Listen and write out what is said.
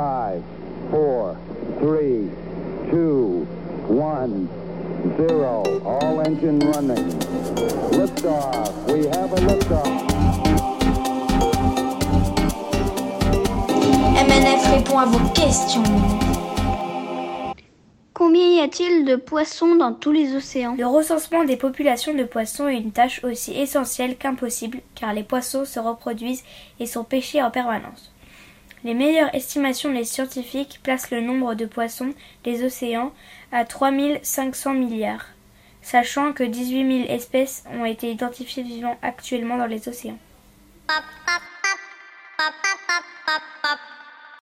5, 4, 3, 2, 1, 0. All engine running. Liftoff. We have a liftoff. MNF répond à vos questions. Combien y a-t-il de poissons dans tous les océans? Le recensement des populations de poissons est une tâche aussi essentielle qu'impossible car les poissons se reproduisent et sont pêchés en permanence. Les meilleures estimations des scientifiques placent le nombre de poissons des océans à 3500 milliards, sachant que 18 000 espèces ont été identifiées vivant actuellement dans les océans.